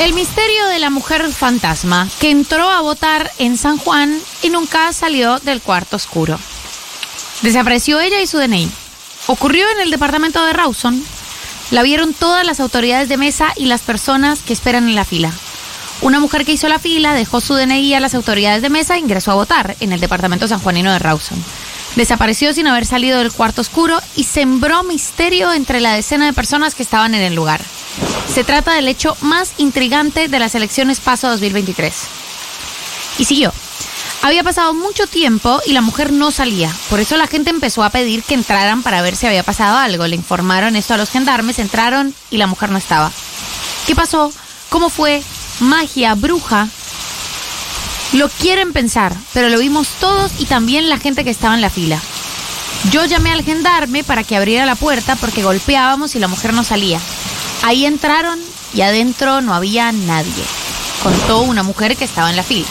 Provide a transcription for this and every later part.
El misterio de la mujer fantasma que entró a votar en San Juan y nunca salió del cuarto oscuro. Desapareció ella y su DNI. Ocurrió en el departamento de Rawson. La vieron todas las autoridades de mesa y las personas que esperan en la fila. Una mujer que hizo la fila dejó su DNI a las autoridades de mesa e ingresó a votar en el departamento sanjuanino de Rawson. Desapareció sin haber salido del cuarto oscuro y sembró misterio entre la decena de personas que estaban en el lugar. Se trata del hecho más intrigante de las elecciones PASO 2023. Y siguió. Había pasado mucho tiempo y la mujer no salía. Por eso la gente empezó a pedir que entraran para ver si había pasado algo. Le informaron esto a los gendarmes, entraron y la mujer no estaba. ¿Qué pasó? ¿Cómo fue? ¿Magia? ¿Bruja? Lo quieren pensar, pero lo vimos todos y también la gente que estaba en la fila. Yo llamé al gendarme para que abriera la puerta porque golpeábamos y la mujer no salía. Ahí entraron y adentro no había nadie, contó una mujer que estaba en la fila.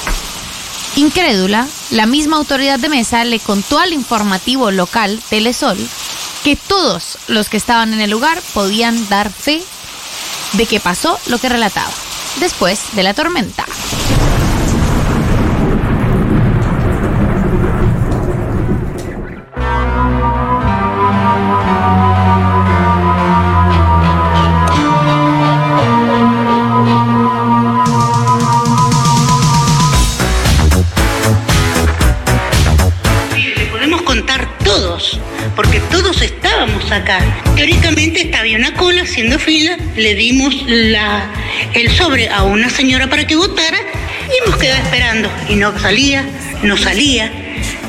Incrédula, la misma autoridad de mesa le contó al informativo local Telesol que todos los que estaban en el lugar podían dar fe de que pasó lo que relataba después de la tormenta. Haciendo fila, le dimos la, el sobre a una señora para que votara y hemos quedado esperando. Y no salía, no salía.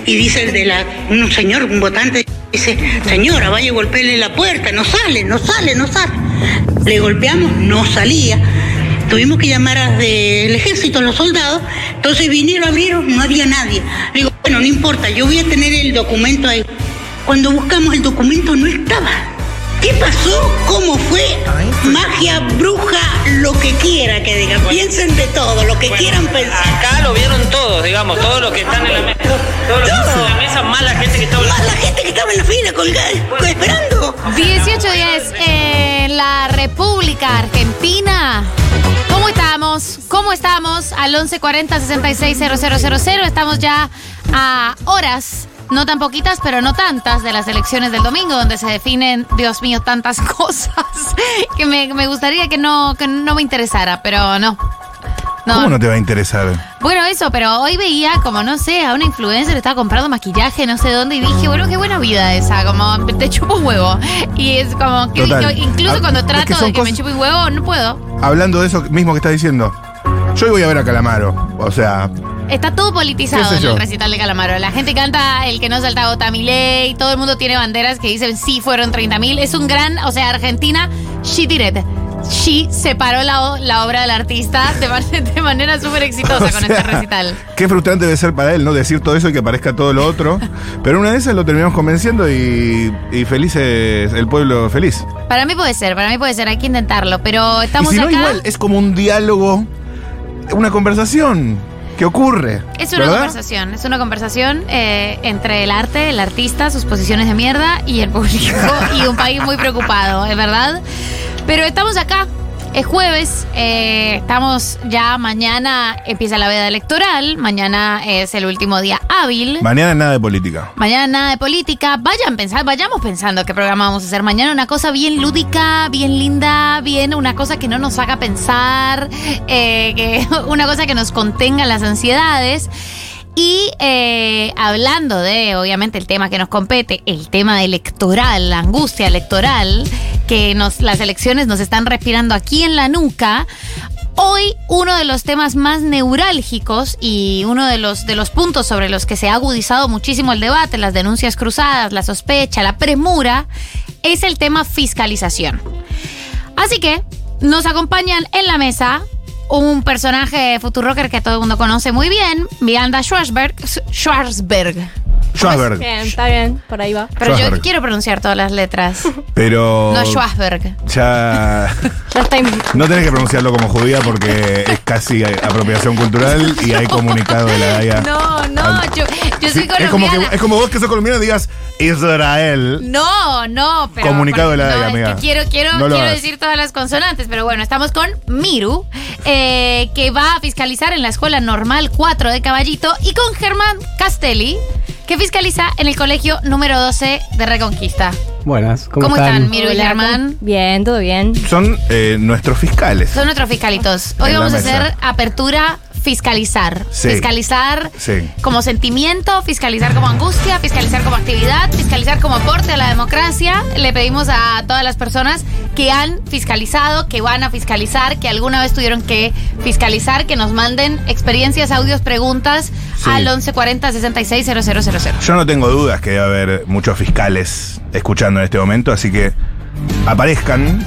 Y dice el de la, un señor, un votante, dice, señora, vaya y golpeele la puerta, no sale, no sale, no sale. Le golpeamos, no salía. Tuvimos que llamar a del ejército, a los soldados, entonces vinieron, abrieron, no había nadie. Le digo, bueno, no importa, yo voy a tener el documento ahí. Cuando buscamos el documento no estaba. ¿Qué pasó? ¿Cómo fue? Magia, bruja, lo que quiera que digan. Piensen de todo, lo que quieran pensar. Acá lo vieron todos, digamos, todos los que están en la mesa. Todos los que están en la mesa, más la gente que está Más la gente que estaba en la fila colgada, esperando. 1810 en la República Argentina. ¿Cómo estamos? ¿Cómo estamos? Al 1140 660000. Estamos ya a horas, no tan poquitas, pero no tantas, de las elecciones del domingo, donde se definen, Dios mío, tantas cosas que me, me gustaría que no, que no me interesara, pero no. No. ¿Cómo no te va a interesar? Bueno, eso, pero hoy veía como, no sé, a una influencer estaba comprando maquillaje, no sé dónde, y dije, bueno, qué buena vida esa, como, te chupo un huevo. Y es como, que Total. incluso Ah, cuando es trato que de que me chupe un huevo, no puedo. Hablando de eso mismo que estás diciendo. Yo hoy voy a ver a Calamaro. O sea, Está todo politizado ¿Qué sé en el recital de Calamaro. La gente canta el que no salta vota mi ley, todo el mundo tiene banderas que dicen sí fueron 30 mil. Es un gran, o sea, Argentina, she did it. She separó la, obra del artista de, man- de manera súper exitosa o con sea, este recital. Qué frustrante debe ser para él, ¿no? Decir todo eso y que aparezca todo lo otro. Pero una de esas lo terminamos convenciendo y, y felices, el pueblo feliz. Para mí puede ser, para mí puede ser, hay que intentarlo. Pero Y estamos si no, acá. igual, es como un diálogo, una conversación que ocurre. Es una ¿verdad? conversación, es una conversación eh, entre el arte, el artista, sus posiciones de mierda y el público y un país muy preocupado, es verdad. Pero estamos acá, es jueves, eh, estamos ya mañana empieza la veda electoral, mañana es el último día hábil. Mañana nada de política. Mañana nada de política. Vayan pensar, vayamos pensando qué programa vamos a hacer mañana. Una cosa bien lúdica, bien linda, bien una cosa que no nos haga pensar, eh, que, una cosa que nos contenga las ansiedades. Y eh, hablando de, obviamente, el tema que nos compete, el tema electoral, la angustia electoral, que nos, las elecciones nos están respirando aquí en la nuca. Hoy uno de los temas más neurálgicos y uno de los, de los puntos sobre los que se ha agudizado muchísimo el debate, las denuncias cruzadas, la sospecha, la premura, es el tema fiscalización. Así que nos acompañan en la mesa un personaje Futurocker que todo el mundo conoce muy bien, Miranda Schwarzberg. Schwarzberg. Schwarzberg. Bien, está bien, por ahí va. Pero yo Schwarzberg. quiero pronunciar todas las letras. Pero. No Schwarzberg. Ya. Ya está. in- No tenés que pronunciarlo como judía porque es casi apropiación cultural y hay comunicado de la DAIA. No, no, yo, yo soy Sí, es, como que, colombiana. es como vos que sos colombiano y digas Israel. No, no, pero. Comunicado de la no, es amiga. que quiero, quiero, No lo quiero hagas. decir todas las consonantes, pero bueno, estamos con Miru, eh, que va a fiscalizar en la Escuela Normal 4 de Caballito, y con Germán Castelli, que fiscaliza en el colegio número 12 de Reconquista. Buenas, ¿cómo, ¿Cómo, están, Miru y Germán? ¿cómo- Bien, todo bien. Son eh, nuestros fiscales. Son nuestros fiscalitos. Hoy En vamos a hacer apertura fiscalizar. Sí. Fiscalizar Sí. como sentimiento, fiscalizar como angustia, fiscalizar como actividad, fiscalizar como aporte a la democracia. Le pedimos a todas las personas que han fiscalizado, que van a fiscalizar, que alguna vez tuvieron que fiscalizar, que nos manden experiencias, audios, preguntas Sí. al 1140 66 000. Yo no tengo dudas que debe haber muchos fiscales escuchando en este momento, así que aparezcan.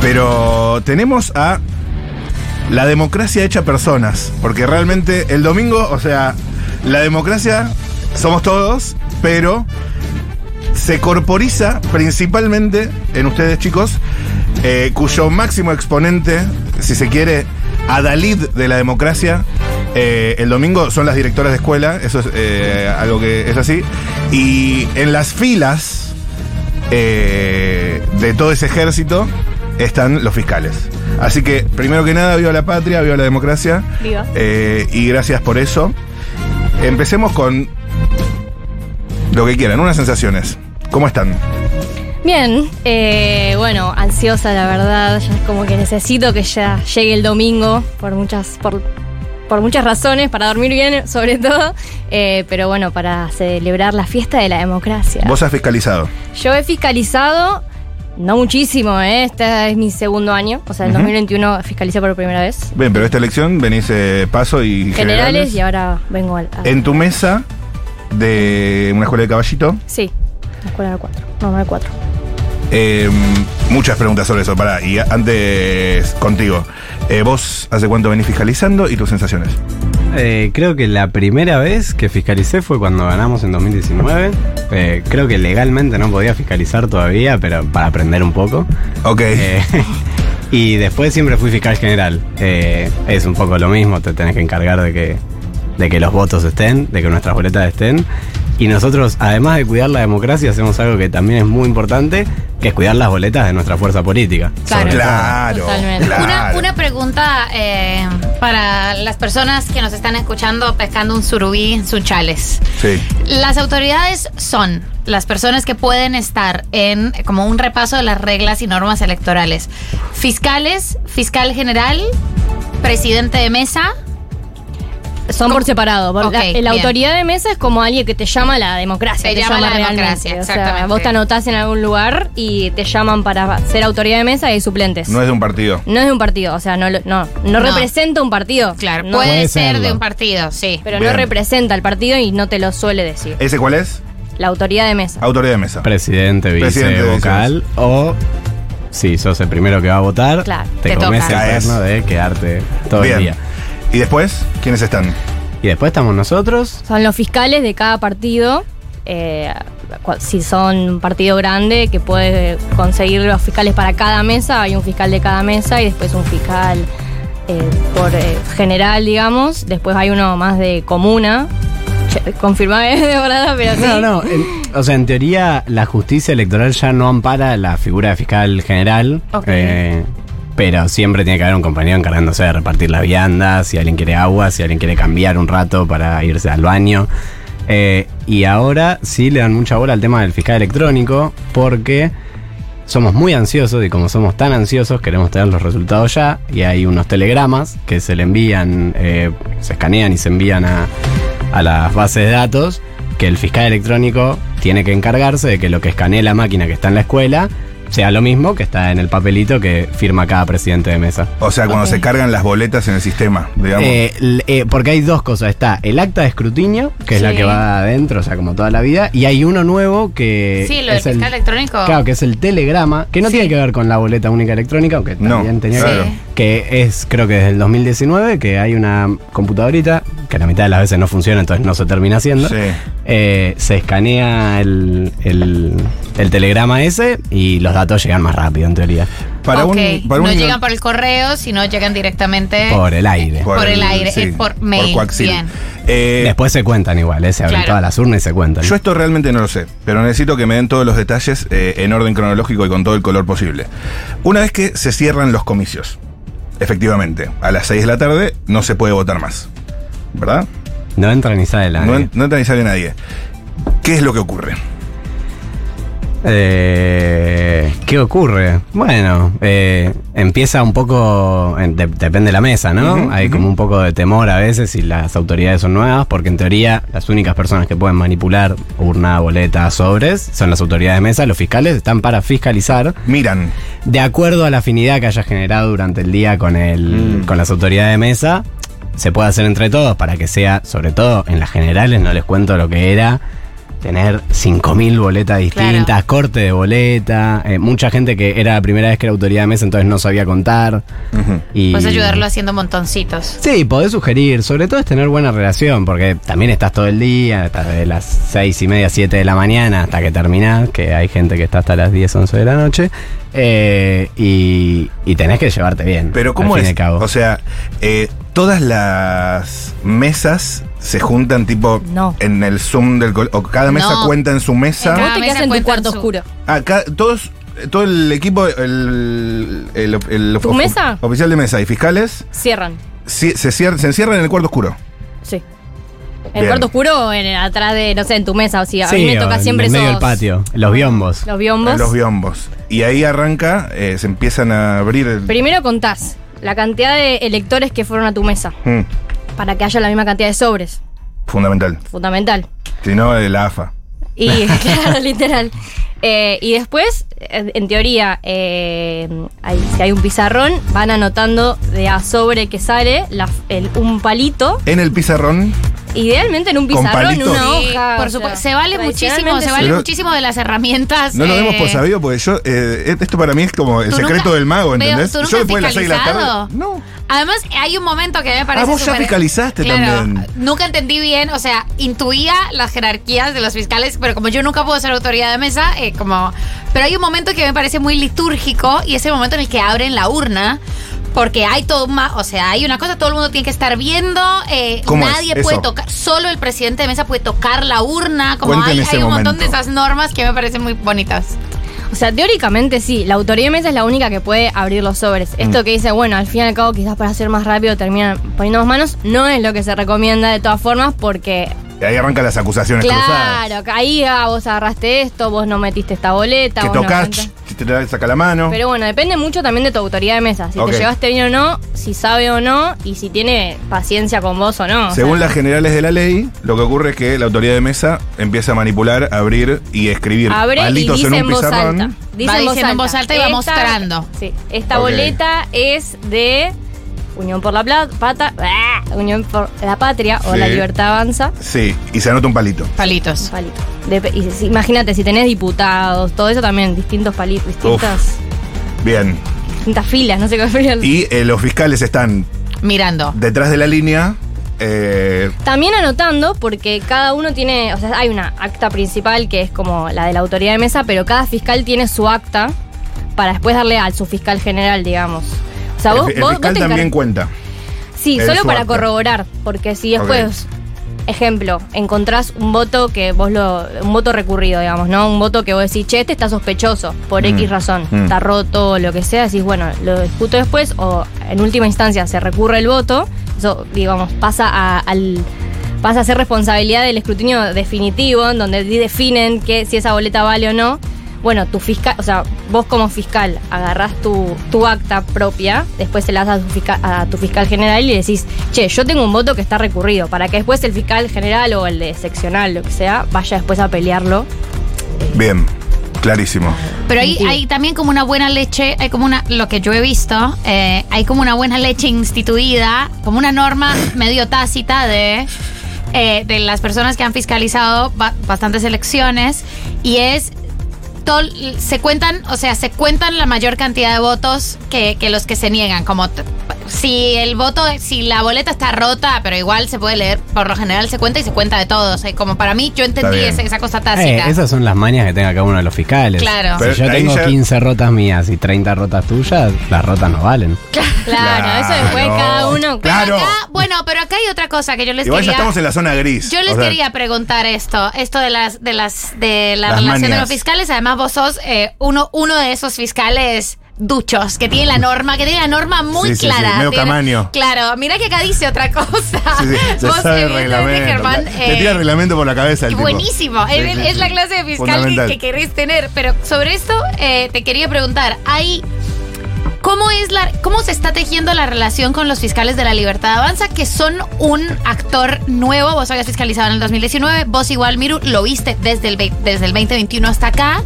Pero tenemos a la democracia hecha personas, porque realmente el domingo, o sea, la democracia somos todos, pero se corporiza principalmente en ustedes chicos, eh, cuyo máximo exponente, si se quiere, adalid de la democracia, eh, el domingo son las directoras de escuela, eso es eh, algo que es así, y en las filas eh, de todo ese ejército están los fiscales. Así que, primero que nada, viva la patria, viva la democracia. Viva. Eh, y gracias por eso. Empecemos con lo que quieran, unas sensaciones. ¿Cómo están? Bien, eh, bueno, ansiosa la verdad, ya es como que necesito que ya llegue el domingo por muchas, por, por muchas razones, para dormir bien sobre todo, eh, pero bueno, para celebrar la fiesta de la democracia. Vos has fiscalizado. Yo he fiscalizado, no muchísimo, ¿eh? este es mi segundo año, o sea, en Ujú. 2021 fiscalicé por primera vez. Bien, pero esta elección venís eh, paso y Generales y ahora vengo al... a- En tu mesa de una escuela de caballito, Sí, la escuela de 4, no, no de 4. eh, muchas preguntas sobre eso. Pará, y antes contigo. Eh, ¿Vos hace cuánto venís fiscalizando y tus sensaciones? Eh, creo que la primera vez que fiscalicé fue cuando ganamos en 2019. Eh, creo que legalmente no podía fiscalizar todavía, pero para aprender un poco. Ok. Y después siempre fui fiscal general. Es un poco lo mismo, te tenés que encargar de que, de que los votos estén, de que nuestras boletas estén. Y nosotros, además de cuidar la democracia, hacemos algo que también es muy importante, que es cuidar las boletas de nuestra fuerza política. Claro. Una, pregunta eh, para las personas que nos están escuchando pescando un surubí en sunchales. Sí. Las autoridades son las personas que pueden estar en como un repaso de las reglas y normas electorales. Fiscales, fiscal general, presidente de mesa. Son ¿Cómo? por separado. por Ok, la, autoridad de mesa es como alguien que te llama a la democracia. Te llama a la realmente. democracia, O sea, exactamente. vos te anotás en algún lugar y te llaman para ser autoridad de mesa y hay suplentes. No es de un partido. No es de un partido, o sea, no, lo- no, no, No. representa un partido. Claro, No, puede, Puede ser serlo. de un partido, sí. pero Bien. no representa al partido y no te lo suele decir. ¿Ese cuál es? La autoridad de mesa. Autoridad de mesa. Presidente, vice, Presidente, vice, vocal o si sos el primero que va a votar, Claro, te, te comes toca. el perno de quedarte todo Bien. el día. ¿Y después? ¿Quiénes están? Y después estamos nosotros, Son los fiscales de cada partido. eh, si son un partido grande que puede conseguir los fiscales para cada mesa, hay un fiscal de cada mesa y después un fiscal eh, por eh, general, digamos. Después hay uno más de comuna. Confirmame de verdad, pero sí. No, no. en- o sea, en teoría, la justicia electoral ya no ampara la figura de fiscal general. Ok. Pero siempre tiene que haber un compañero encargándose de repartir las viandas, si alguien quiere agua, si alguien quiere cambiar un rato para irse al baño. Eh, y ahora sí le dan mucha bola al tema del fiscal electrónico porque somos muy ansiosos y como somos tan ansiosos queremos tener los resultados ya y hay unos telegramas que se le envían, eh, se escanean y se envían a, a las bases de datos que el fiscal electrónico tiene que encargarse de que lo que escanee la máquina que está en la escuela sea lo mismo que está en el papelito que firma cada presidente de mesa. O sea, cuando se cargan las boletas en el sistema, digamos. Eh, eh, porque hay dos cosas. Está el acta de escrutinio, que es la que va adentro, o sea, como toda la vida. Y hay uno nuevo que. Sí, lo del es el- fiscal electrónico. Claro, que es el telegrama, que no Sí. tiene que ver con la boleta única electrónica, aunque No, también tenía claro. que que es, creo que desde el 2019, que hay una computadorita, que la mitad de las veces no funciona, entonces no se termina haciendo. Sí. Eh, se escanea el, el, el telegrama ese y los datos llegan más rápido, en teoría. Para Ok, un, para no un- llegan por el correo, sino llegan directamente Por el aire. por el aire, eh, por mail, coaxil. bien. Eh, Después se cuentan igual, ¿eh? se abren Claro. todas las urnas y se cuentan. Yo esto realmente no lo sé, pero necesito que me den todos los detalles eh, en orden cronológico y con todo el color posible. Una vez que se cierran los comicios, efectivamente, a las 6 de la tarde no se puede votar más. ¿Verdad? No entra ni sale la No, en- no entra ni sale nadie. ¿Qué es lo que ocurre? Eh, ¿Qué ocurre? Bueno, eh, empieza un poco, en- de- depende de la mesa, ¿no? Hay como un poco de temor a veces si las autoridades son nuevas, porque en teoría las únicas personas que pueden manipular urna, boleta, sobres son las autoridades de mesa, los fiscales están para fiscalizar Miran. de acuerdo a la afinidad que haya generado durante el día con, el, Mm. con las autoridades de mesa. Se puede hacer entre todos para que sea, sobre todo en las generales, no les cuento lo que era tener 5.000 boletas distintas, Claro. corte de boleta, eh, mucha gente que era la primera vez que era autoridad de mesa, entonces no sabía contar. Y Puedes ayudarlo haciendo montoncitos. Sí, podés sugerir, sobre todo es tener buena relación, porque también estás todo el día, estás de las seis y media, 7 de la mañana hasta que terminás, que hay gente que está hasta las 10, 11 de la noche, eh, y, y tenés que llevarte bien. Pero ¿cómo al fin y es? cabo. O sea, eh, todas las mesas se juntan tipo No. en el Zoom del o cada mesa No. cuenta en su mesa. Cada Vos te quedas en tu cuarto en su- oscuro. Ah, ca- todos, todo el equipo, el, el- el- ¿Tu of- mesa? oficial de mesa y fiscales Cierran. ci- se, cier- se encierran en el cuarto oscuro. Sí. En el cuarto oscuro o en, atrás de, no sé, en tu mesa. O sea, a mí me toca en siempre el medio esos- del patio, los biombos. Los biombos. En los biombos. Y ahí arranca, eh, se empiezan a abrir. el- Primero contás la cantidad de electores que fueron a tu mesa Mm, para que haya la misma cantidad de sobres. fundamental. Fundamental. Si no, eh, la AFA. Y, claro, literal. Eh, y después, eh, en teoría, eh, hay- si hay un pizarrón, van anotando de a sobre que sale la- el- un palito. En el pizarrón. Idealmente en un ¿Con pizarrón, palitos? una Sí, hoja. por supuesto. Se vale muchísimo, se vale sí. Pero- muchísimo de las herramientas. No lo demos eh, por sabido, porque yo. eh, esto para mí es como el ¿Tú secreto nunca- del mago, ¿entendés? ¿tú nunca yo has después de las 6 de la fiscalizado? tarde. No. Además, hay un momento que me parece. Ah, vos ya fiscalizaste Claro, también. Nunca entendí bien, o sea, intuía las jerarquías de los fiscales, pero como yo nunca puedo ser autoridad de mesa, eh, como. Pero hay un momento que me parece muy litúrgico y es el momento en el que abren la urna. Porque hay todo más, o sea, hay una cosa, todo el mundo tiene que estar viendo, eh, ¿Cómo es nadie eso? puede tocar, solo el presidente de mesa puede tocar la urna, como Cuenten hay, ese hay un montón de esas normas que me parecen muy bonitas. O sea, teóricamente sí, la autoridad de mesa es la única que puede abrir los sobres. Mm. Esto que dice, bueno, al fin y al cabo quizás para hacer más rápido terminan poniendo más manos, no es lo que se recomienda de todas formas porque, Y ahí arrancan las acusaciones cruzadas. claro, ahí ah, vos agarraste esto, vos no metiste esta boleta. Que vos no te la saca la mano. Pero bueno, depende mucho también de tu autoridad de mesa. Si Ok. te llevaste bien o no, si sabe o no, y si tiene paciencia con vos o no. o Según sea, las generales de la ley, lo que ocurre es que la autoridad de mesa empieza a manipular, abrir y escribir Abre y palitos dice en en un voz pizarrón. alta. Dice Va en voz en voz alta y va Esta- mostrando. Sí, esta boleta es de Unión por la Plata, pata, ¡ah! Unión por la Patria o Sí. la Libertad Avanza. Sí, y se anota un palito. Palitos. Palito. De- y si- imagínate, si tenés diputados, todo eso también, distintos palitos, distintas, Bien. distintas filas, no sé explicarlo. Y eh, los fiscales están Mirando. detrás de la línea. eh, También anotando, porque cada uno tiene, o sea, hay una acta principal que es como la de la autoridad de mesa, pero cada fiscal tiene su acta para después darle al su fiscal general, digamos. O sea, el, vos, el vos- fiscal también cuenta. Sí, solo para corroborar, porque si después, ejemplo, encontrás un voto que vos lo, un voto recurrido, digamos, ¿no? Un voto que vos decís, che, este está sospechoso, por Mm, X razón, mm. está roto, lo que sea, decís, bueno, lo discuto después, o en última instancia se recurre el voto, eso, digamos, pasa a, al pasa a ser responsabilidad del escrutinio definitivo, en donde definen que si esa boleta vale o no. Bueno, tu fiscal, o sea, vos como fiscal agarrás tu, tu acta propia, después se la das a tu, fiscal, a tu fiscal general y le decís, che, yo tengo un voto que está recurrido, para que después el fiscal general o el de seccional, lo que sea, vaya después a pelearlo. Bien, clarísimo. Pero hay, Sí. hay también como una buena leche, hay como una, lo que yo he visto, eh, hay como una buena leche instituida, como una norma medio tácita de, eh, de las personas que han fiscalizado ba- bastantes elecciones y es se cuentan, o sea, se cuentan la mayor cantidad de votos que, que los que se niegan, como si el voto, si la boleta está rota, pero igual se puede leer, por lo general se cuenta y se cuenta de todos. Eh, Como para mí, yo entendí bien. esa, esa cosa Eh, tácita. esas son las mañas que tenga cada uno de los fiscales. Claro. Pero si yo ahí tengo ya- 15 rotas mías y 30 rotas tuyas, las rotas no valen. Claro, eso después Claro. cada uno. Pero Claro. acá, bueno, pero acá hay otra cosa que yo les Igual ya quería. estamos en la zona gris. Yo les O sea, quería preguntar esto, esto de las, de las, de la Las relación de los fiscales. Además, vos sos eh, uno, uno de esos fiscales duchos que tiene la norma, que tiene la norma muy Sí, sí, sí, clara. medio Tiene-. Claro, mira que acá dice otra cosa. Vos, sabe el reglamento. Germán, Te eh, tira el reglamento por la cabeza el tipo. buenísimo, es, la clase de fiscal que, que querés tener. Pero sobre esto eh, te quería preguntar, hay ¿Cómo es la cómo se está tejiendo la relación con los fiscales de la Libertad Avanza que son un actor nuevo? Vos habías fiscalizado en el 2019, vos igual Miru lo viste desde el desde el 2021 hasta acá.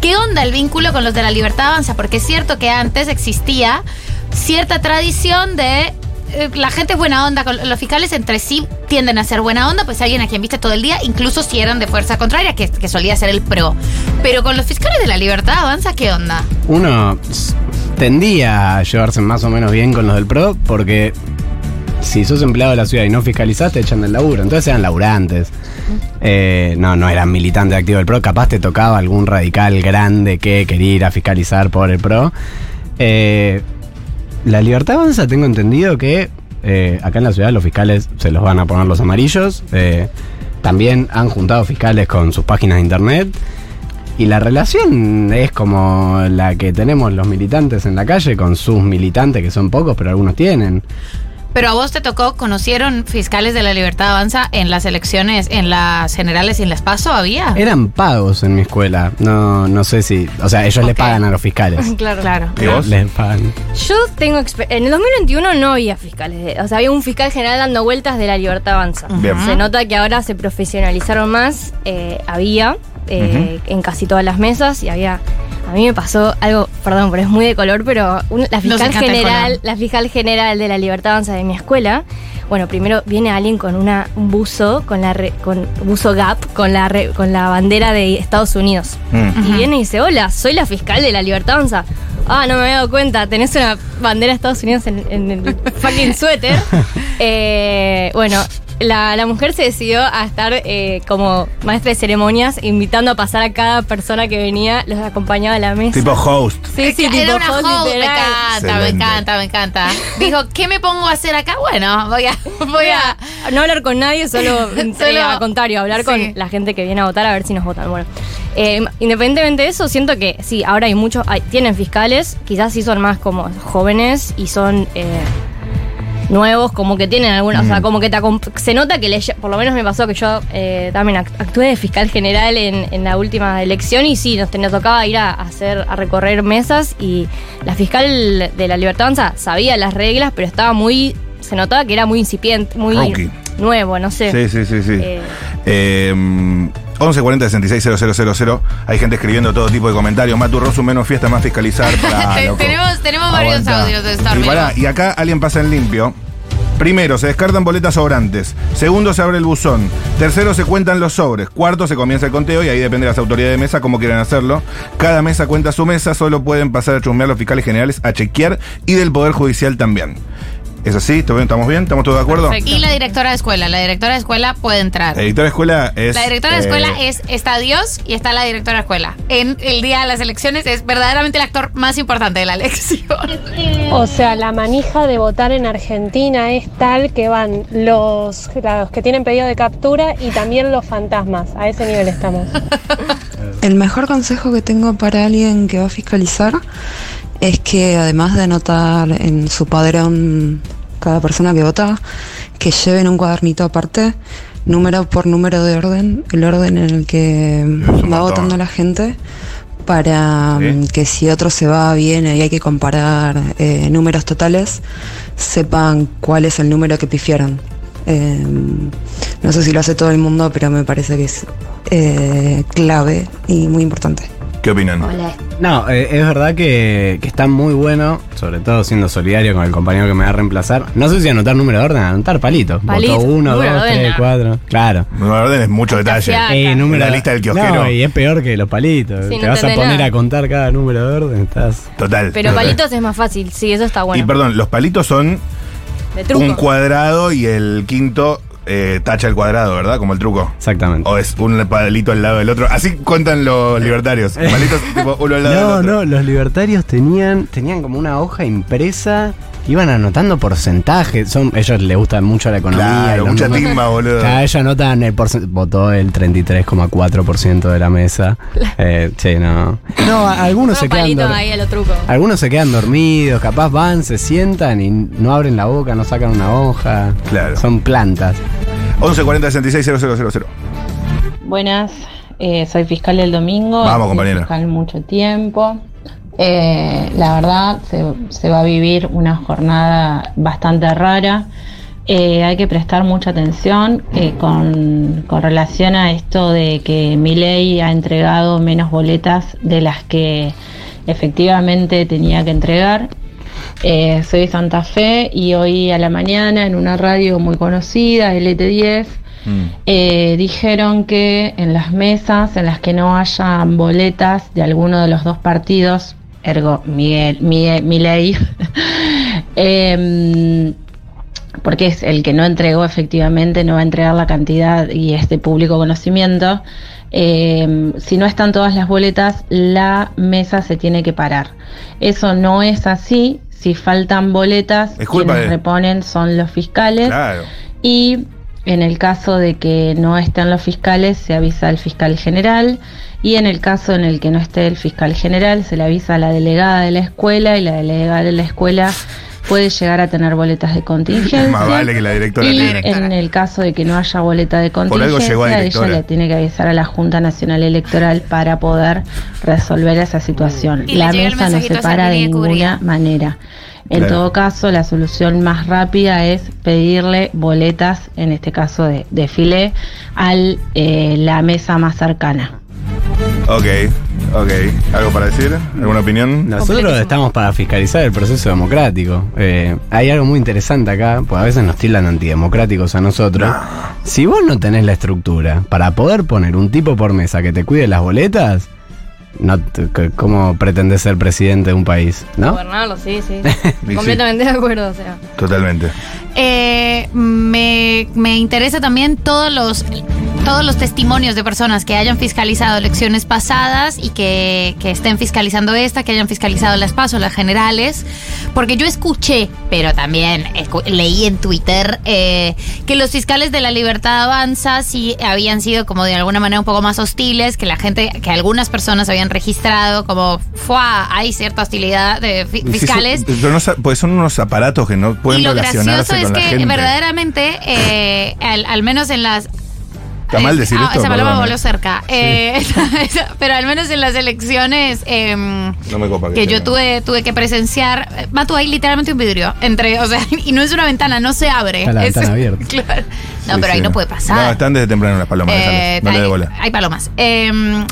¿Qué onda el vínculo con los de la Libertad Avanza? Porque es cierto que antes existía cierta tradición de la gente es buena onda, los fiscales entre sí tienden a ser buena onda, pues alguien a quien viste todo el día, incluso si eran de fuerza contraria, que, que solía ser el pro. Pero con los fiscales de la libertad avanza, ¿qué onda? Uno tendía a llevarse más o menos bien con los del PRO porque si sos empleado de la ciudad y no fiscalizás, te echan del laburo. Entonces eran laburantes. Eh, no, no eran militantes activos del PRO. Capaz te tocaba algún radical grande que quería ir a fiscalizar por el PRO. Eh, la libertad avanza, tengo entendido que eh, acá en la ciudad los fiscales se los van a poner los amarillos. Eh, también han juntado fiscales con sus páginas de internet. Y la relación es como la que tenemos los militantes en la calle con sus militantes, que son pocos, pero algunos tienen. Pero a vos te tocó, ¿conocieron fiscales de la libertad avanza en las elecciones, en las generales y en las PASO? ¿Había? Eran pagos en mi escuela. No, no sé si. O sea, ellos le pagan a los fiscales. Claro. Claro. ¿Y vos? Les pagan. Yo tengo En el 2021 no había fiscales. de- o sea, había un fiscal general dando vueltas de la libertad avanza. Bien. Se nota que ahora se profesionalizaron más. eh, había eh, en casi todas las mesas y había. A mí me pasó algo, perdón, pero es muy de color, pero un- la fiscal general, la fiscal general de la Libertad Avanza de mi escuela, bueno, primero viene alguien con una, un buzo, con la re- con buzo Gap, con la re- con la bandera de Estados Unidos. Mm. Y viene y dice, hola, soy la fiscal de la Libertad Avanza. Ah, no me había dado cuenta, tenés una bandera de Estados Unidos en, en el fucking suéter. Eh, bueno, la, la mujer se decidió a estar eh, como maestra de ceremonias, invitando a pasar a cada persona que venía, los acompañaba a la mesa. Tipo host. sí, sí, Era tipo una host host, me encanta, me encanta, me encanta. Dijo, ¿qué me pongo a hacer acá? Bueno, voy a, voy a. no hablar con nadie, solo, eh, Solo- al contrario, hablar sí. con la gente que viene a votar a ver si nos votan. Bueno, eh, independientemente de eso, siento que sí, ahora hay muchos, hay- tienen fiscales, quizás sí son más como jóvenes y son eh, nuevos, como que tienen alguna, o sea, como que te se nota que le por lo menos me pasó que yo eh, también act- actué de fiscal general en, en la última elección y sí, nos, nos tocaba ir a, hacer, a recorrer mesas y la fiscal de la Libertad Avanza sabía las reglas, pero estaba muy, se notaba que era muy incipiente, muy nuevo, no sé. Sí, sí, sí, sí. Eh, Eh, 1140 66 000. Hay gente escribiendo todo tipo de comentarios. Matu Rosu, menos fiesta, más fiscalizar. Pará, tenemos- tenemos varios audios de esta y, pará, y acá alguien pasa en limpio. Primero, se descartan boletas sobrantes. Segundo, se abre el buzón. Tercero, se cuentan los sobres. Cuarto, se comienza el conteo y ahí depende de las autoridades de mesa cómo quieran hacerlo. Cada mesa cuenta su mesa, solo pueden pasar a chusmear los fiscales generales a chequear y del Poder Judicial también. ¿Es así? ¿Todo bien? ¿Estamos bien? ¿Estamos todos de acuerdo? Perfecto. Y la directora de escuela, la directora de escuela puede entrar. La directora de escuela es. La directora de eh, escuela es, está Dios y está la directora de escuela. En el día de las elecciones es verdaderamente el actor más importante de la elección. O sea, la manija de votar en Argentina es tal que van los, los que tienen pedido de captura y también los fantasmas. A ese nivel estamos. El mejor consejo que tengo para alguien que va a fiscalizar es que además de anotar en su padrón cada persona que vota, que lleven un cuadernito aparte, número por número de orden, el orden en el que va votando la gente, para Sí. mm, que si otro se va bien y hay que comparar eh, números totales, sepan cuál es el número que pifiaron. Eh, no sé si lo hace todo el mundo, pero me parece que es eh, clave y muy importante. ¿Qué opinan? No, eh, es verdad que, que está muy bueno, sobre todo siendo solidario con el compañero que me va a reemplazar. No sé si anotar número de orden, anotar palitos. Palito, Votó uno, número dos, de tres, cuatro. Claro. No orden es mucho detalle. fiaca. Eh, número La lista del kiosquero. No, y es peor que los palitos. Sí, Te no vas a poner nada. a contar cada número de orden, estás. Total. Pero total. palitos es más fácil, sí, eso está Y bueno. perdón, los palitos son de truco. un cuadrado y el quinto eh, tacha el cuadrado, ¿verdad? Como el truco. Exactamente. O es un palito al lado del otro. Así cuentan los libertarios. Palitos tipo uno al lado del No, otro. no, los libertarios tenían, tenían como una hoja impresa, iban anotando porcentajes. Son, ellos les gusta mucho la economía. Claro, mucha números. timba, boludo. Cada ellos anotan el porcentaje. Votó el 33,4% de la mesa. Eh, sí, no. No, a- algunos se quedan ahí a lo truco. Algunos se quedan dormidos, capaz van, se sientan y no abren la boca, no sacan una hoja. Claro. Son plantas. 11 40 66 000. Buenas, eh, soy fiscal del domingo. Vamos, compañera. Fiscal mucho tiempo. Eh, la verdad, se, se va a vivir una jornada bastante rara. Eh, hay que prestar mucha atención eh, con, con relación a esto de que Milei ha entregado menos boletas de las que efectivamente tenía que entregar. Eh, soy de Santa Fe y hoy a la mañana en una radio muy conocida, LT10, Mm. eh, dijeron que en las mesas en las que no hayan boletas de alguno de los dos partidos, ergo Miguel, Miguel Milei, em, porque es el que no entregó efectivamente, no va a entregar la cantidad y este público conocimiento. em, si no están todas las boletas, la mesa se tiene que parar. Eso no es así. Si faltan boletas, quienes reponen son los fiscales. Claro. Y en el caso de que no estén los fiscales, se avisa al fiscal general. Y en el caso en el que no esté el fiscal general, se le avisa a la delegada de la escuela y la delegada de la escuela puede llegar a tener boletas de contingencia. Más vale que la directora y tiene. en el caso de que no haya boleta de contingencia, a ella le tiene que avisar a la Junta Nacional Electoral para poder resolver esa situación. Y La mesa no se para de ninguna manera. En Claro. todo caso, la solución más rápida es pedirle boletas, en este caso de, de filé, a la mesa más cercana. Ok, ok. ¿Algo para decir? ¿Alguna opinión? Nosotros estamos para fiscalizar el proceso democrático. Eh, hay algo muy interesante acá, pues a veces nos tildan antidemocráticos a nosotros. Si vos no tenés la estructura para poder poner un tipo por mesa que te cuide las boletas, no ¿cómo pretendés ser presidente de un país? ¿no? Gobernarlo, sí, sí. sí. Completamente de acuerdo, o sea. Totalmente. Eh, me, me interesa también todos los todos los testimonios de personas que hayan fiscalizado elecciones pasadas y que, que estén fiscalizando esta, que hayan fiscalizado las pasos, las generales, porque yo escuché, pero también escu- leí en Twitter eh, que los fiscales de la Libertad Avanza sí habían sido como de alguna manera un poco más hostiles, que la gente, que algunas personas habían registrado como, ¡fua! Hay cierta hostilidad de Sí, fiscales. son- no pues son unos aparatos que no pueden y lo relacionarse gracioso es la que gente. verdaderamente, eh, al, al menos en las... ¿Está mal decir ah, esto? Esa palabra voló eh. cerca. Eh, esa- esa- pero al menos en las elecciones em, No me copa que que yo tuve, tuve que presenciar, eh, Matu, hay literalmente un vidrio entre, o sea, y no es una ventana, no se abre. Está la Es- ventana abierta. Claro. No, Sí, pero ahí no puede pasar. No, están desde temprano las palomas. Eh, no le dé bola. hay palomas. Eh,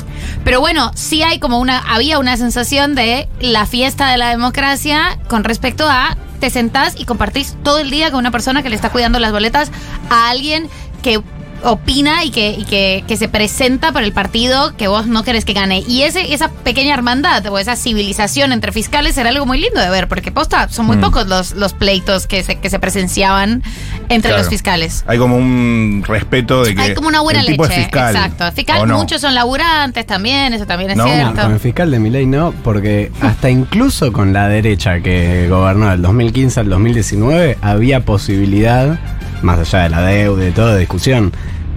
pero bueno, sí hay como una, había una sensación de la fiesta de la democracia con respecto a te y compartís todo el día con una persona que le está cuidando las boletas a alguien que opina y que, y que, que se presenta por el partido que vos no querés que gane. Y ese, esa pequeña hermandad o esa civilización entre fiscales era algo muy lindo de ver, porque posta, son muy Mm. pocos los, los pleitos que se, que se presenciaban entre Claro. los fiscales. Hay como un respeto de que. Hay como una buena el tipo leche. es fiscal. Exacto. Fiscal, muchos son laburantes también, eso también es No, No, cierto. con el fiscal de Milei no, porque hasta incluso con la derecha que gobernó del 2015 al 2019 había posibilidad, más allá de la deuda y de toda discusión,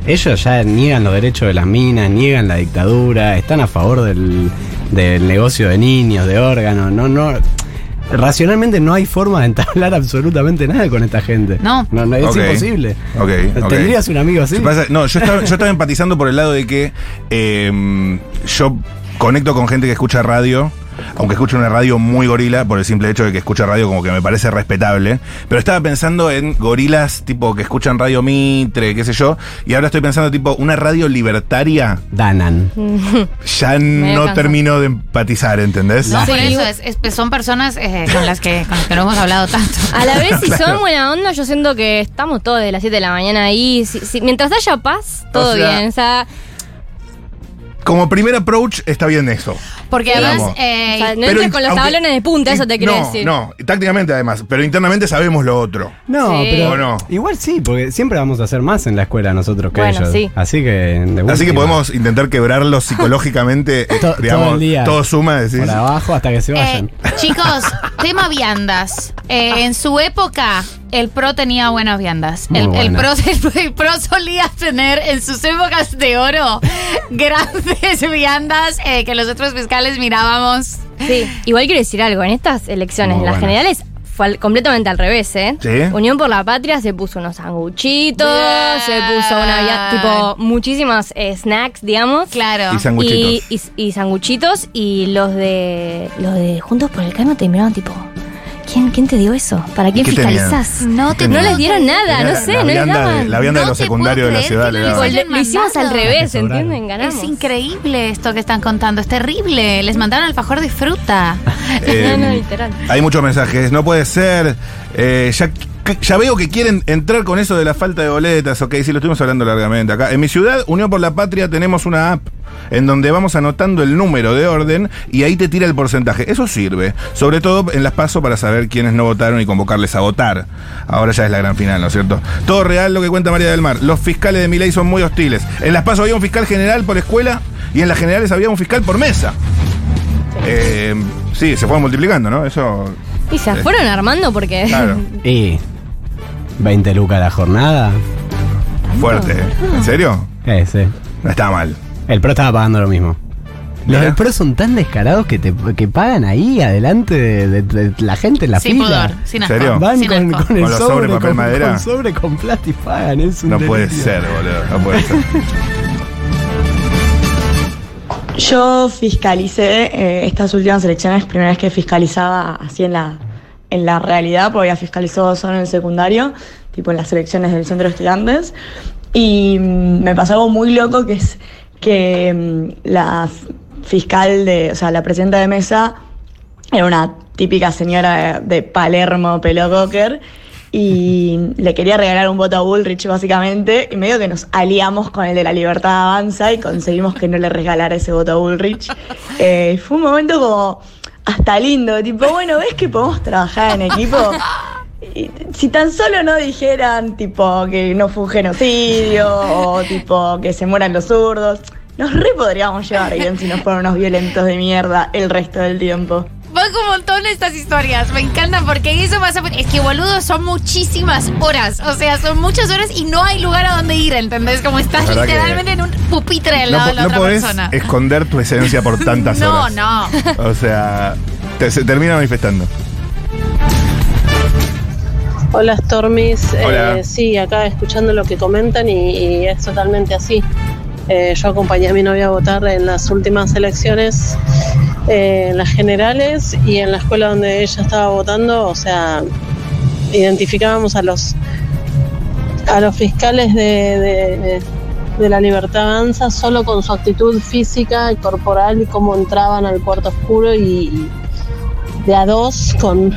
ellos ya niegan los derechos de las minas, niegan la dictadura, están a favor del, del negocio de niños, de órganos, no, no. Racionalmente no hay forma de entablar absolutamente nada con esta gente. No. no, es Ok. imposible. Ok, ok. ¿Tendrías un amigo así? Pasa- no, yo estaba, yo estaba empatizando por el lado de que eh, yo conecto con gente que escucha radio aunque escucho una radio muy gorila, por el simple hecho de que escucha radio como que me parece respetable. Pero estaba pensando en gorilas tipo que escuchan radio Mitre, qué sé yo, y ahora estoy pensando tipo una radio libertaria. Danan. Ya no termino de empatizar, ¿entendés? No, Sí. por eso es, es- son personas eh, con, las que, con las que no hemos hablado tanto. A la vez, si son buena onda, yo siento que estamos todos de las 7 de la mañana ahí. Si- si- mientras haya paz, todo O sea, bien. O sea, Como primer approach está bien eso. Porque además. Eh, o sea, no entres con los aunque- tablones de punta, eso te quiero no, decir. No, tácticamente además, pero internamente sabemos lo otro. No, Sí. pero ¿O no? igual sí, porque siempre vamos a hacer más en la escuela nosotros que Bueno, ellos. sí. Así que de Así que podemos intentar quebrarlos psicológicamente, eh, To- digamos, todo el día. todo suma, decís. por abajo hasta que se vayan. eh, chicos, tema viandas. Eh, en su época, el PRO tenía buenas viandas. Muy El, el pro, buenas. el, el PRO solía tener en sus épocas de oro grandes viandas eh, que los otros fiscales mirábamos. Sí. Igual quiero decir algo. En estas elecciones, Muy las generales, fue al- completamente al revés, ¿eh? Sí. Unión por la Patria se puso unos sanguchitos, Bien. se puso una via- tipo muchísimos eh, snacks, digamos. Claro. Y sanguchitos. Y, y, y sanguchitos y los de los de Juntos por el Cano te miraban tipo, ¿quién, quién te dio eso? ¿Para quién fiscalizás? No te No les dieron nada, Era no sé, la no les daban. la vianda de los secundarios de la ciudad le daban. Lo, lo hicimos al revés. ¿entienden? Ganamos. Es increíble esto que están contando, es terrible. Les mandaron alfajor de fruta. Eh, no, no, literal. Hay muchos mensajes, no puede ser. eh, ya, ya veo que quieren entrar con eso de la falta de boletas. Ok, sí, lo estuvimos hablando largamente acá. En mi ciudad, Unión por la Patria, tenemos una app en donde vamos anotando el número de orden y ahí te tira el porcentaje. Eso sirve, sobre todo en las pasos para saber quiénes no votaron y convocarles a votar. Ahora ya es la gran final, ¿no es cierto? Todo real lo que cuenta María del Mar. Los fiscales de mi ley son muy hostiles. En las pasos había un fiscal general por escuela y en las generales había un fiscal por mesa. Eh, sí, se fue multiplicando, ¿no? Eso. Y se fueron armando porque. Claro. Y 20 lucas la jornada. Fuerte. ¿En serio? Eh, sí. No está mal. El pro estaba pagando lo mismo. Los del pro son tan descarados que te que pagan ahí adelante de, de- de la gente en la Sin fila. pudor, sin asco. ¿Serio? Van sin con, asco. con el Con sobre, sobre, papel con, madera. con sobre con plata y pagan. Es un No puede ser, boludo. No puede ser. Yo fiscalicé eh, estas últimas elecciones, primera vez que fiscalizaba así en la, en la realidad, porque había fiscalizado solo en el secundario, tipo en las elecciones del centro de estudiantes. Y mm, me pasó algo muy loco que es que mm, la fiscal de, o sea, la presidenta de mesa era una típica señora de, de Palermo, pelo cocker, y le quería regalar un voto a Bullrich básicamente, y medio que nos aliamos con el de la Libertad Avanza y conseguimos que no le regalara ese voto a Bullrich. Eh, fue un momento como hasta lindo, tipo, bueno, ¿ves que podemos trabajar en equipo? Si tan solo no dijeran tipo que no fue un genocidio o tipo que se mueran los zurdos, nos re podríamos llevar bien si no fueran unos violentos de mierda el resto del tiempo. Van un montón estas historias, me encantan porque eso pasa. Es que boludo, son muchísimas horas. O sea, son muchas horas y no hay lugar a donde ir, ¿entendés? Como estás literalmente en un pupitre al No, lado po- de la no otra podés persona. esconder tu esencia por tantas No, horas. no. O sea, te- se termina manifestando. Hola Stormis, Hola. Eh, sí, acá escuchando lo que comentan y, y es totalmente así. Eh, yo acompañé a mi novia a votar en las últimas elecciones, eh, en las generales y en la escuela donde ella estaba votando, o sea, identificábamos a los a los fiscales de, de- de la libertad avanza solo con su actitud física y corporal y cómo entraban al cuarto oscuro y, y de a dos con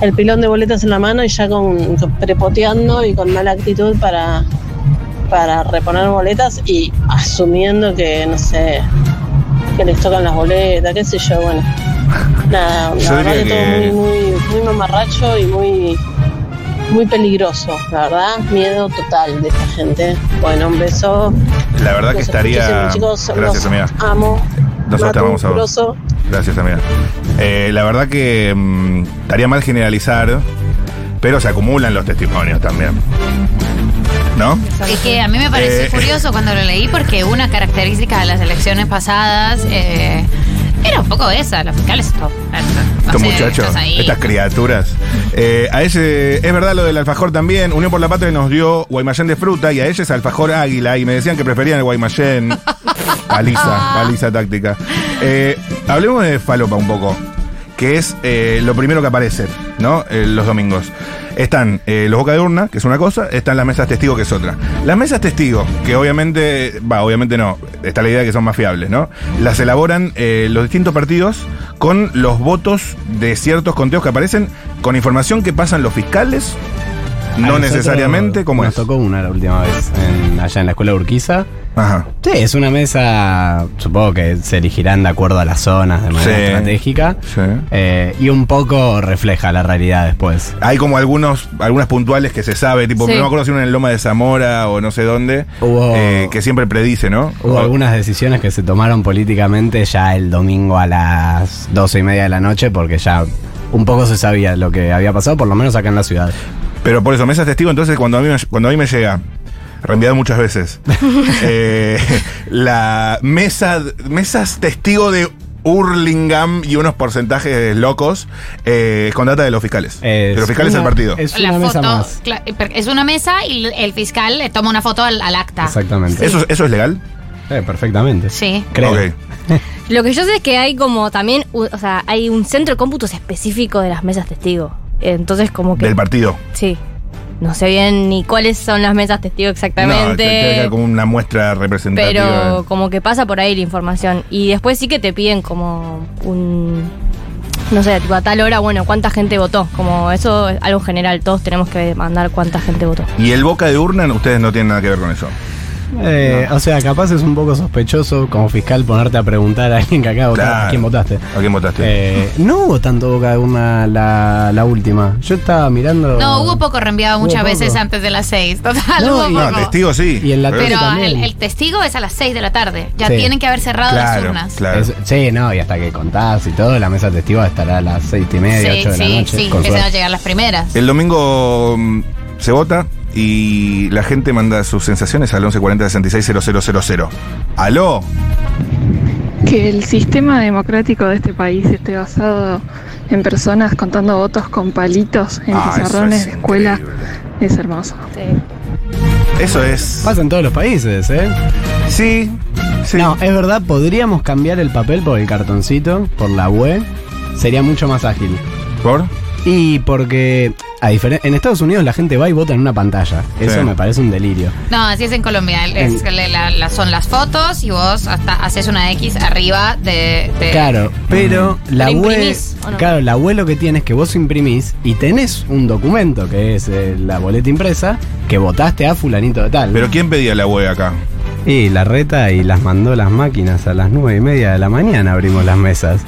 el pilón de boletas en la mano y ya con, con prepoteando y con mala actitud para, para reponer boletas y asumiendo que, no sé, que les tocan las boletas, qué sé yo, bueno. Nada, la verdad que, todo muy, muy, muy mamarracho y muy, muy peligroso, la verdad, miedo total de esta gente. Bueno, un beso. La verdad que estaría. chicos, Gracias, los amiga. Amo. Nosotros te Matu, amamos a vos. Gracias, amiga. Eh, la verdad que mm, estaría mal generalizar, pero se acumulan los testimonios también. ¿No? Es que a mí me pareció Eh. curioso cuando lo leí porque una característica de las elecciones pasadas eh, Era un poco esa, los fiscales. no Estos sé, muchachos, estas criaturas. Eh, a ese, es verdad lo del alfajor también. Unión por la Patria nos dio Guaymallén de fruta y a ella es alfajor águila. Y me decían que preferían el Guaymallén. Paliza, paliza táctica. Eh, hablemos de falopa un poco, que es eh, lo primero que aparece, ¿no? Eh, los domingos. Están eh, los boca de urna, que es una cosa, están las mesas testigo, que es otra. Las mesas testigo, que obviamente, va, obviamente no, está la idea de que son más fiables, ¿no? Las elaboran los distintos partidos con los votos de ciertos conteos que aparecen, con información que pasan los fiscales, no necesariamente, como nos es. tocó una la última vez en- allá en la escuela de Urquiza. Ajá. Sí, es una mesa, supongo que se elegirán de acuerdo a las zonas de manera Sí. estratégica. Sí. eh, y un poco refleja la realidad después. Hay como algunos, algunas puntuales que se sabe, tipo, Sí. no me acuerdo si una en Loma de Zamora o no sé dónde, Hubo- eh, que siempre predice, ¿no? Hubo O- algunas decisiones que se tomaron políticamente ya el domingo a las doce y media de la noche porque ya un poco se sabía lo que había pasado, por lo menos acá en la ciudad. Pero por eso, mesas testigo, entonces cuando a mí me, cuando a mí me llega, reenviado muchas veces, eh, la mesa, mesas testigo de Hurlingham y unos porcentajes locos eh, con data de los fiscales. de los fiscales una- del partido. Es La una mesa foto, más. es una mesa y el fiscal le toma una foto al, al acta. Exactamente. ¿Eso, ¿Eso es legal? Eh, perfectamente. Sí. Creo. Lo que yo sé es que hay como también, o sea, hay un centro de cómputos específico de las mesas testigos. Entonces como que... Del partido. Sí. No sé bien ni cuáles son las mesas testigos No, exactamente. haber como una muestra representativa. pero como que pasa por ahí la información. Y después sí que te piden como un... No sé, tipo a tal hora, bueno, cuánta gente votó. Como eso es algo general, todos tenemos que mandar cuánta gente votó. Y el boca de urna, ustedes no tienen nada que ver con eso. Eh, O sea, capaz es un poco sospechoso como fiscal ponerte a preguntar a alguien que acaba de votar Claro. a quién votaste. ¿A quién votaste? Eh, no hubo tanto boca de urna la, la última. Yo estaba mirando. No, hubo poco reenviado muchas poco. veces antes de las seis. Total, No, hubo y- no, testigo sí. Y en la Pero- el, el testigo es a las 6 de la tarde. Ya Sí. tienen que haber cerrado las urnas. claro. Es- sí, no, y hasta que contás y todo, la mesa testiva estará a las seis y media, Sí, ocho de la sí, noche. sí, con empiezan a suerte. llegar las primeras. El domingo mm, se vota y la gente manda sus sensaciones al 1140 660000. ¡Aló! Que el sistema democrático de este país esté basado en personas contando votos con palitos en Ah, eso pizarrones es de escuela increíble. es hermoso. Eso es. Pasa en todos los países, ¿eh? Sí, sí. No, es verdad, podríamos cambiar el papel por el cartoncito, por la web. Sería mucho más ágil. ¿Por? Y porque a en Estados Unidos la gente va y vota en una pantalla. Eso Sí. me parece un delirio. No, así es en Colombia. Es- la- la- son las fotos y vos hasta haces una X arriba de. de- Claro, pero la ¿Lo web, no? claro, la web lo que tiene es que vos imprimís y tenés un documento que es eh, la boleta impresa que votaste a fulanito de tal. ¿Pero quién pedía la web acá? Y la reta y las mandó las máquinas a las nueve y media de la mañana abrimos las mesas.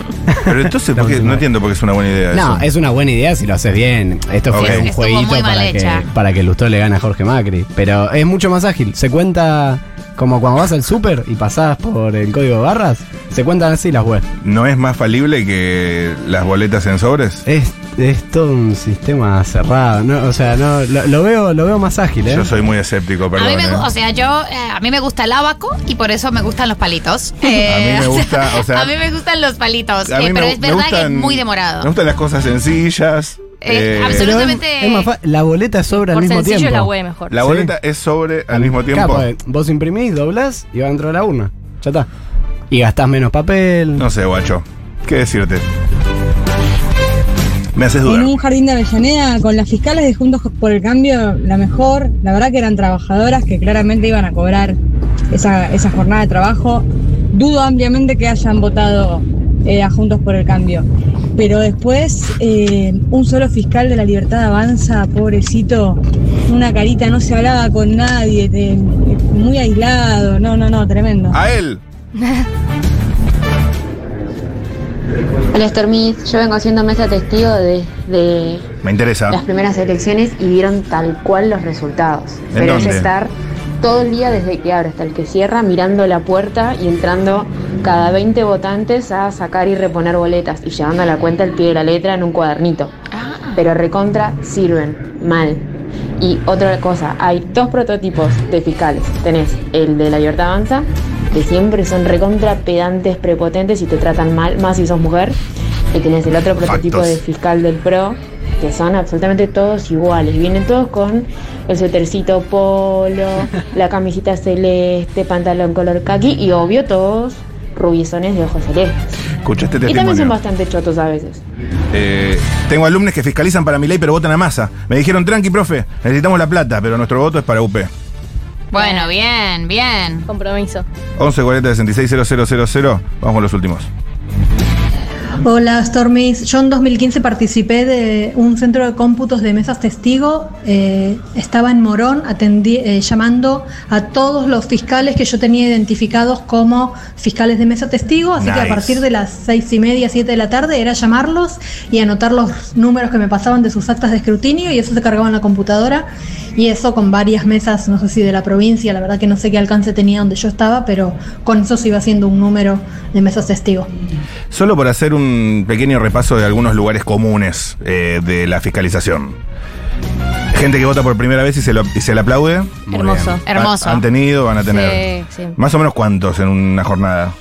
Pero entonces, ¿por qué? no entiendo por qué es una buena idea No, eso. es una buena idea si lo haces bien. Esto fue un Estuvo jueguito para que, para que Lustó le gane a Jorge Macri. Pero es mucho más ágil. Se cuenta como cuando vas al súper y pasás por el código de barras. Se cuentan así las webs. ¿No es más falible que las boletas en sobres? Es, es todo un sistema cerrado. No, o sea, no, lo, lo veo, lo veo más ágil, ¿eh? Yo soy muy escéptico, A perdón. mí, me, ¿eh? o sea, yo, eh, a mí me gusta el abaco y por eso me gustan los palitos. Eh, A mí me gusta, o sea- a mí me gustan los palitos, A mí eh, me- pero es me verdad que es gustan- muy Me demorado. gustan las cosas sencillas. Eh, eh, absolutamente- es- es más la boleta sobra al mismo tiempo. la mejor. la Sí. boleta es sobre al mismo tiempo. Pues, vos imprimís, doblás y va dentro de la urna. Ya está. Y gastás menos papel. No sé, guacho. ¿Qué decirte? Me haces En dudar. un jardín de Avellaneda, con las fiscales de Juntos por el Cambio, la mejor, la verdad que eran trabajadoras que claramente iban a cobrar esa, esa jornada de trabajo. Dudo ampliamente que hayan votado eh, a Juntos por el Cambio. Pero después, eh, un solo fiscal de la Libertad Avanza, pobrecito, una carita, no se hablaba con nadie, de- muy aislado, no, no, no, tremendo. A él. Hola Stormis, yo vengo haciendo mesa testigo desde Me interesa. las primeras elecciones y vieron tal cual los resultados. ¿En Pero es estar todo el día desde que abre hasta el que cierra mirando la puerta y entrando cada 20 votantes a sacar y reponer boletas y llevando a la cuenta el pie de la letra en un cuadernito. Pero recontra sirven mal. Y otra cosa, hay dos prototipos de fiscales. Tenés el de la Libertad Avanza que siempre son recontra pedantes, prepotentes y te tratan mal, más si sos mujer. Y tenés el otro prototipo Factos. de fiscal del PRO, que son absolutamente todos iguales. Vienen todos con el suétercito polo, la camisita celeste, pantalón color kaki y obvio todos rubizones de ojos celestes. Escucha este Y también son testimonio. bastante chotos a veces. Eh, tengo alumnos que fiscalizan para mi ley, pero votan a masa. Me dijeron, tranqui, profe, necesitamos la plata, pero nuestro voto es para UP. Bueno, bien, bien. Compromiso. 11 40 66 000. Vamos con los últimos. Hola Stormis, yo en 2015 participé de un centro de cómputos de mesas testigo, eh, estaba en Morón eh, llamando a todos los fiscales que yo tenía identificados como fiscales de mesa testigo, así que a partir de las seis y media, siete de la tarde era llamarlos y anotar los números que me pasaban de sus actas de escrutinio y eso se cargaba en la computadora y eso con varias mesas, no sé si de la provincia, la verdad que no sé qué alcance tenía donde yo estaba, pero con eso se iba haciendo un número de mesas testigo. Solo por hacer un pequeño repaso de algunos lugares comunes eh, de la fiscalización. Gente que vota por primera vez y se, lo, y se le aplaude. Muy Hermoso. bien. Hermoso. Han, han tenido, van a tener. Sí, sí. Más o menos cuántos en una jornada.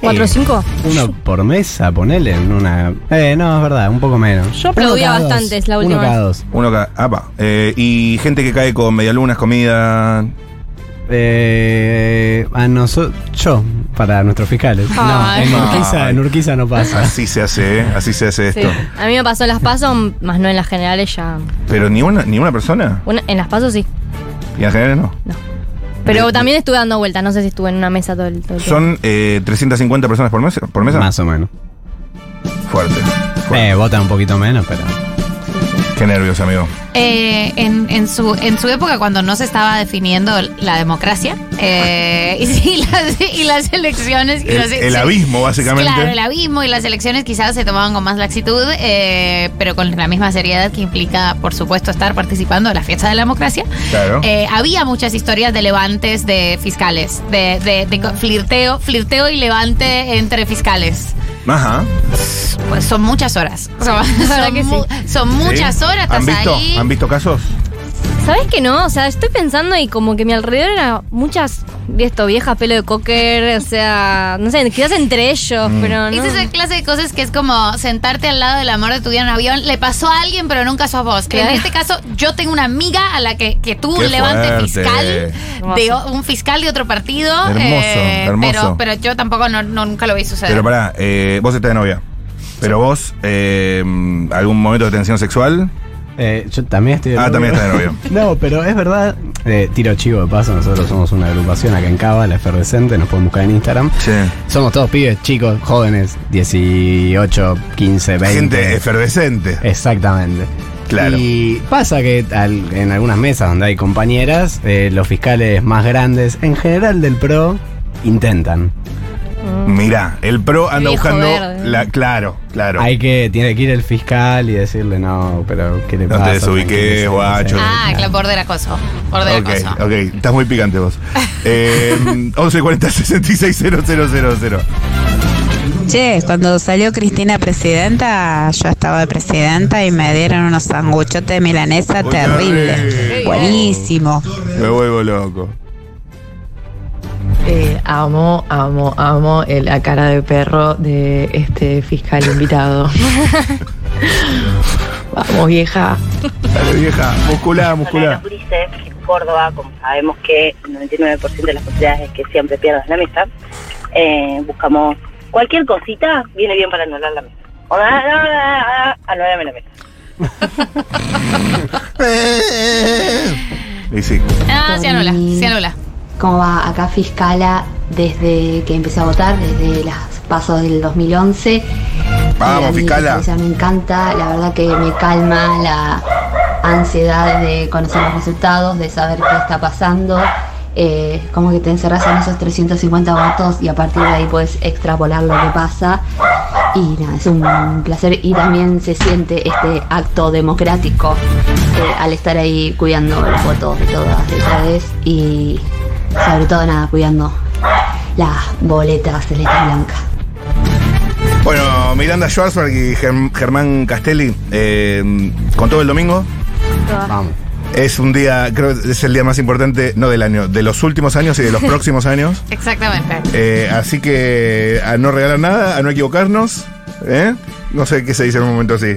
¿Cuatro o cinco? Uno por mesa, ponele en una. Eh, no, es verdad, un poco menos. Yo aplaudía Uno cada dos. bastante, es la última Uno cada vez. dos. Uno cada. apa. Eh, y gente que cae con medialunas, comida. Eh, a nosotros, yo, para nuestros fiscales. Ay. no, en Urquiza, en Urquiza no pasa. Así se hace, ¿eh? así se hace Sí. esto. A mí me pasó en las pasos, más no en las generales ya. Pero ni una, ni una persona. Una- en las pasos sí. Y en general no. Pero De- también estuve dando vueltas, no sé si estuve en una mesa todo el, todo el tiempo. Son eh, 350 personas por mesa. ¿Por mesa? Más o menos. Fuerte. Eh, votan un poquito menos, pero. Qué nervios, amigo. Eh, en, en su, en su época, cuando no se estaba definiendo la democracia eh, y, las, y las elecciones. y El, las- el sí. abismo, básicamente. Claro, el abismo y las elecciones quizás se tomaban con más laxitud, eh, pero con la misma seriedad que implica, por supuesto, estar participando de la fiesta de la democracia. Claro. Eh, había muchas historias de levantes de fiscales, de, de- de flirteo, flirteo y levante entre fiscales. Ajá. Pues son muchas horas. Son, son que mu- son muchas ¿Sí? horas, ¿Han estás visto, ahí. ¿Han visto casos? ¿Sabes que no? O sea, estoy pensando y como que mi alrededor era muchas esto, viejas pelo de cocker, o sea, no sé, quizás entre ellos, Mm. pero no. Esa es la clase de cosas que es como sentarte al lado del amor de tu vida en un avión. Le pasó a alguien, pero nunca sos vos. Claro. En este caso, yo tengo una amiga a la que, que tuvo Qué un levante fuerte. fiscal, de Hermoso. un fiscal de otro partido. Hermoso, hermoso. Pero, pero yo tampoco no, no- nunca lo vi suceder. Pero pará, eh, vos estás de novia. Pero vos, eh, ¿algún momento de tensión sexual? Eh, yo también estoy de Ah, novio. también estás de novio. No, pero es verdad. Eh, tiro chivo de paso, nosotros somos una agrupación acá en Cava, la Efervescente, nos pueden buscar en Instagram. Sí. Somos todos pibes, chicos, jóvenes, 18, 15, 20. Gente efervescente. Exactamente. Claro. Y pasa que al- en algunas mesas donde hay compañeras, eh, los fiscales más grandes, en general del PRO, intentan. Mirá, el pro anda Viejo buscando verde. la. Claro, claro. Hay que, tiene que ir el fiscal y decirle, no, pero ¿qué le No te desubiques, Tranquilícese". guacho. ah, claro, borde acoso. Borde Ok, acoso. ok, estás muy picante vos. Eh, 1140 66 000. Che, cuando salió Cristina presidenta, yo estaba de presidenta y me dieron unos sanguchotes de milanesa Uy, terribles. ay. Buenísimo. Me vuelvo loco. Eh, amo, amo, amo el- la cara de perro de este fiscal invitado. Vamos, vieja. Dale, vieja, muscular, muscular. Ulises, en Córdoba, como sabemos que el 99% de las posibilidades es que siempre pierdas la mesa, eh, buscamos cualquier cosita, viene bien para anular la mesa. O, anulame la mesa. Y sí. Ah, se anula, se anula. ¿Cómo va? Acá fiscala desde que empecé a votar, desde las pasos del 2011. Vamos, Y a mí fiscala. o sea, me encanta, la verdad que me calma la ansiedad de conocer los resultados, de saber qué está pasando. Eh, como que te encerras en esos 350 votos y a partir de ahí puedes extrapolar lo que pasa. Y nada, es un placer y también se siente este acto democrático eh, al estar ahí cuidando los votos de todas y todes y sobre todo nada, cuidando las boletas celeste y blanca. Bueno, Miranda Schwarzberg y Germ- Germán Castelli, eh, con todo el domingo. Vamos. Es un día, creo que es el día más importante, no del año, de los últimos años y de los próximos años. Exactamente. Eh, así que a no regalar nada, a no equivocarnos. ¿eh? No sé qué se dice en un momento así.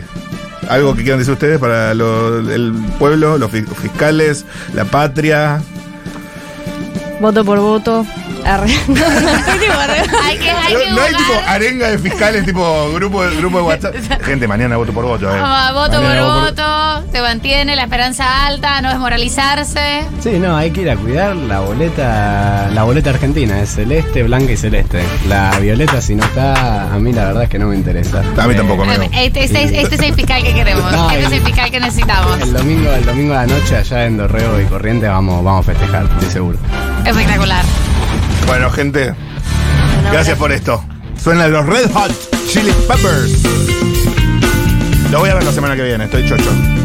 Algo que quieran decir ustedes para lo- el pueblo, los fi- fiscales, la patria. Voto por voto. Arre. No. Hay que, hay No, que no hay tipo arenga de fiscales, tipo grupo, de- grupo de WhatsApp. Gente, mañana voto por voto. Eh. Ah, voto Mañana por voto voto, se mantiene la esperanza alta, no desmoralizarse. Sí, no, hay que ir a cuidar la boleta, la boleta argentina, es celeste, blanca y celeste. La violeta si no está, a mí la verdad es que no me interesa. A mí tampoco, amigo. Este, este es- este es el fiscal que queremos, No, este es el fiscal que necesitamos. El domingo, el domingo a la noche allá en Dorrego y Corriente vamos, vamos a festejar, estoy seguro. Espectacular. Bueno, gente, gracias por esto. Suenan los Red Hot Chili Peppers. Lo voy a ver la semana que viene, estoy chocho.